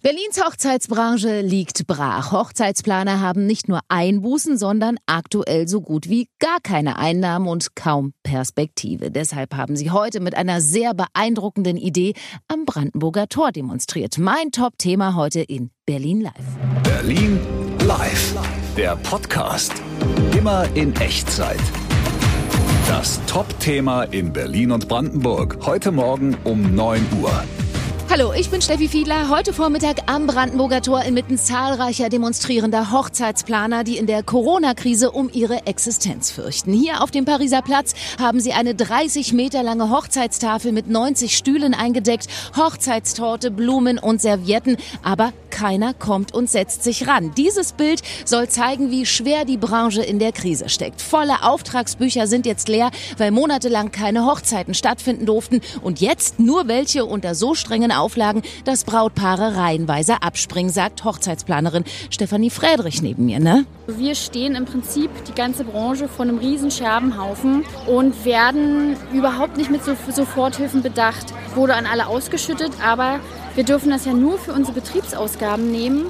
Berlins Hochzeitsbranche liegt brach. Hochzeitsplaner haben nicht nur Einbußen, sondern aktuell so gut wie gar keine Einnahmen und kaum Perspektive. Deshalb haben sie heute mit einer sehr beeindruckenden Idee am Brandenburger Tor demonstriert. Mein Top-Thema heute in Berlin Live. Berlin Live, der Podcast. Immer in Echtzeit. Das Top-Thema in Berlin und Brandenburg. Heute Morgen um 9 Uhr. Hallo, ich bin Steffi Fiedler. Heute Vormittag am Brandenburger Tor inmitten zahlreicher demonstrierender Hochzeitsplaner, die in der Corona-Krise um ihre Existenz fürchten. Hier auf dem Pariser Platz haben sie eine 30 Meter lange Hochzeitstafel mit 90 Stühlen eingedeckt, Hochzeitstorte, Blumen und Servietten, aber keiner kommt und setzt sich ran. Dieses Bild soll zeigen, wie schwer die Branche in der Krise steckt. Volle Auftragsbücher sind jetzt leer, weil monatelang keine Hochzeiten stattfinden durften und jetzt nur welche unter so strengen Auflagen, dass Brautpaare reihenweise abspringen, sagt Hochzeitsplanerin Stefanie Friedrich neben mir, ne? Wir stehen im Prinzip die ganze Branche vor einem riesen Scherbenhaufen und werden überhaupt nicht mit so Soforthilfen bedacht. Wurde an alle ausgeschüttet, aber wir dürfen das ja nur für unsere Betriebsausgaben nehmen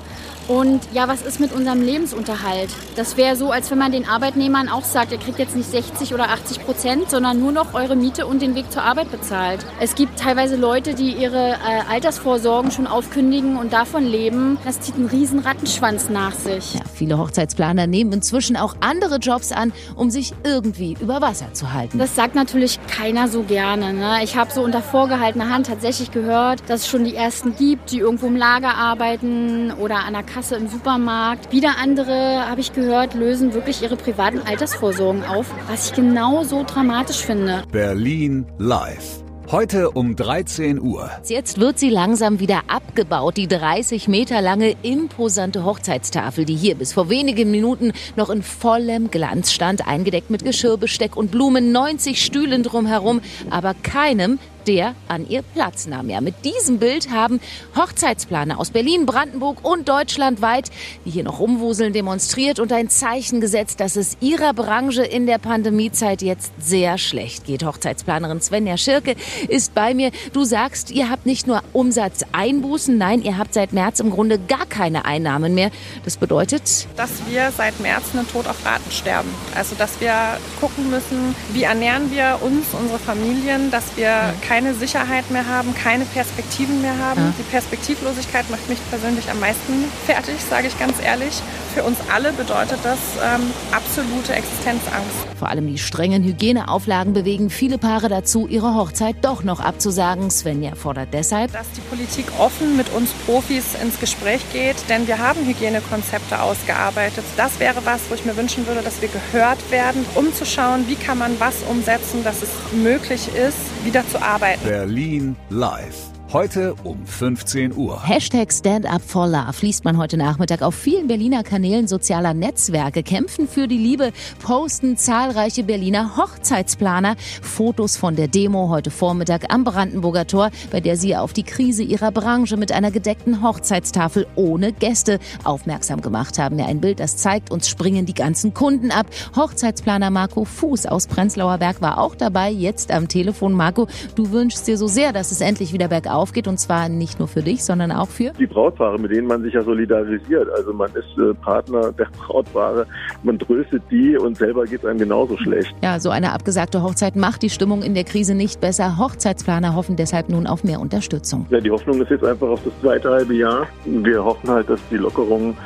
und ja, was ist mit unserem Lebensunterhalt? Das wäre so, als wenn man den Arbeitnehmern auch sagt, ihr kriegt jetzt nicht 60 oder 80 Prozent, sondern nur noch eure Miete und den Weg zur Arbeit bezahlt. Es gibt teilweise Leute, die ihre äh, Altersvorsorgen schon aufkündigen und davon leben. Das zieht einen riesen Rattenschwanz nach sich. Ja, viele Hochzeitsplaner nehmen inzwischen auch andere Jobs an, um sich irgendwie über Wasser zu halten. Das sagt natürlich keiner so gerne. Ne? Ich habe so unter vorgehaltener Hand tatsächlich gehört, dass es schon die ersten gibt, die irgendwo im Lager arbeiten oder an der Kasse im Supermarkt. Wieder andere, habe ich gehört, lösen wirklich ihre privaten Altersvorsorgen auf, was ich genauso dramatisch finde. Berlin Live. Heute um 13 Uhr. Jetzt wird sie langsam wieder abgebaut. Die 30 Meter lange imposante Hochzeitstafel, die hier bis vor wenigen Minuten noch in vollem Glanz stand, eingedeckt mit Geschirr, Besteck und Blumen, 90 Stühlen drumherum, aber keinem der an ihr Platz nahm. Ja, mit diesem Bild haben Hochzeitsplaner aus Berlin, Brandenburg und deutschlandweit, die hier noch rumwuseln, demonstriert und ein Zeichen gesetzt, dass es ihrer Branche in der Pandemiezeit jetzt sehr schlecht geht. Hochzeitsplanerin Svenja Schirke ist bei mir. Du sagst, ihr habt nicht nur Umsatzeinbußen, nein, ihr habt seit März im Grunde gar keine Einnahmen mehr. Das bedeutet, dass wir seit März einen Tod auf Raten sterben. Also, dass wir gucken müssen, wie ernähren wir uns, unsere Familien, dass wir keine keine Sicherheit mehr haben, keine Perspektiven mehr haben. Ja. Die Perspektivlosigkeit macht mich persönlich am meisten fertig, sage ich ganz ehrlich. Für uns alle bedeutet das ähm, absolute Existenzangst. Vor allem die strengen Hygieneauflagen bewegen viele Paare dazu, ihre Hochzeit doch noch abzusagen. Svenja fordert deshalb, dass die Politik offen mit uns Profis ins Gespräch geht, denn wir haben Hygienekonzepte ausgearbeitet. Das wäre was, wo ich mir wünschen würde, dass wir gehört werden, um zu schauen, wie kann man was umsetzen, dass es möglich ist, wieder zu arbeiten. Berlin Live. Heute um 15 Uhr. Hashtag Stand Up for Love liest man heute Nachmittag auf vielen Berliner Kanälen sozialer Netzwerke. Kämpfen für die Liebe posten zahlreiche Berliner Hochzeitsplaner Fotos von der Demo heute Vormittag am Brandenburger Tor, bei der sie auf die Krise ihrer Branche mit einer gedeckten Hochzeitstafel ohne Gäste aufmerksam gemacht haben. Ja, ein Bild, das zeigt, uns springen die ganzen Kunden ab. Hochzeitsplaner Marco Fuß aus Prenzlauer Berg war auch dabei, jetzt am Telefon. Marco, du wünschst dir so sehr, dass es endlich wieder bergauf aufgeht und zwar nicht nur für dich, sondern auch für die Brautpaare, mit denen man sich ja solidarisiert. Also man ist äh, Partner der Brautpaare, man tröstet die und selber geht es einem genauso schlecht. Ja, so eine abgesagte Hochzeit macht die Stimmung in der Krise nicht besser. Hochzeitsplaner hoffen deshalb nun auf mehr Unterstützung. Ja, die Hoffnung ist jetzt einfach auf das zweite halbe Jahr. Wir hoffen halt, dass die Lockerungen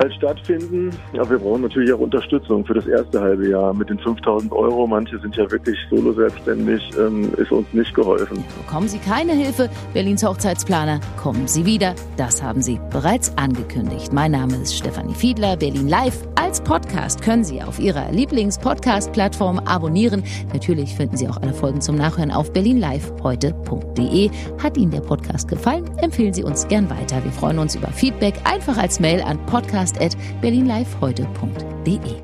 halt stattfinden. Aber wir brauchen natürlich auch Unterstützung für das erste halbe Jahr. Mit den 5000 Euro, manche sind ja wirklich solo selbstständig, ähm, ist uns nicht geholfen. Bekommen Sie keine Hilfe, Berlins Hochzeitsplaner, kommen Sie wieder. Das haben Sie bereits angekündigt. Mein Name ist Stefanie Fiedler, Berlin Live. Als Podcast können Sie auf Ihrer Lieblings-Podcast-Plattform abonnieren. Natürlich finden Sie auch alle Folgen zum Nachhören auf berlinliveheute.de. Hat Ihnen der Podcast gefallen? Empfehlen Sie uns gern weiter. Wir freuen uns über Feedback einfach als Mail an podcast podcast.berlinliveheute.de.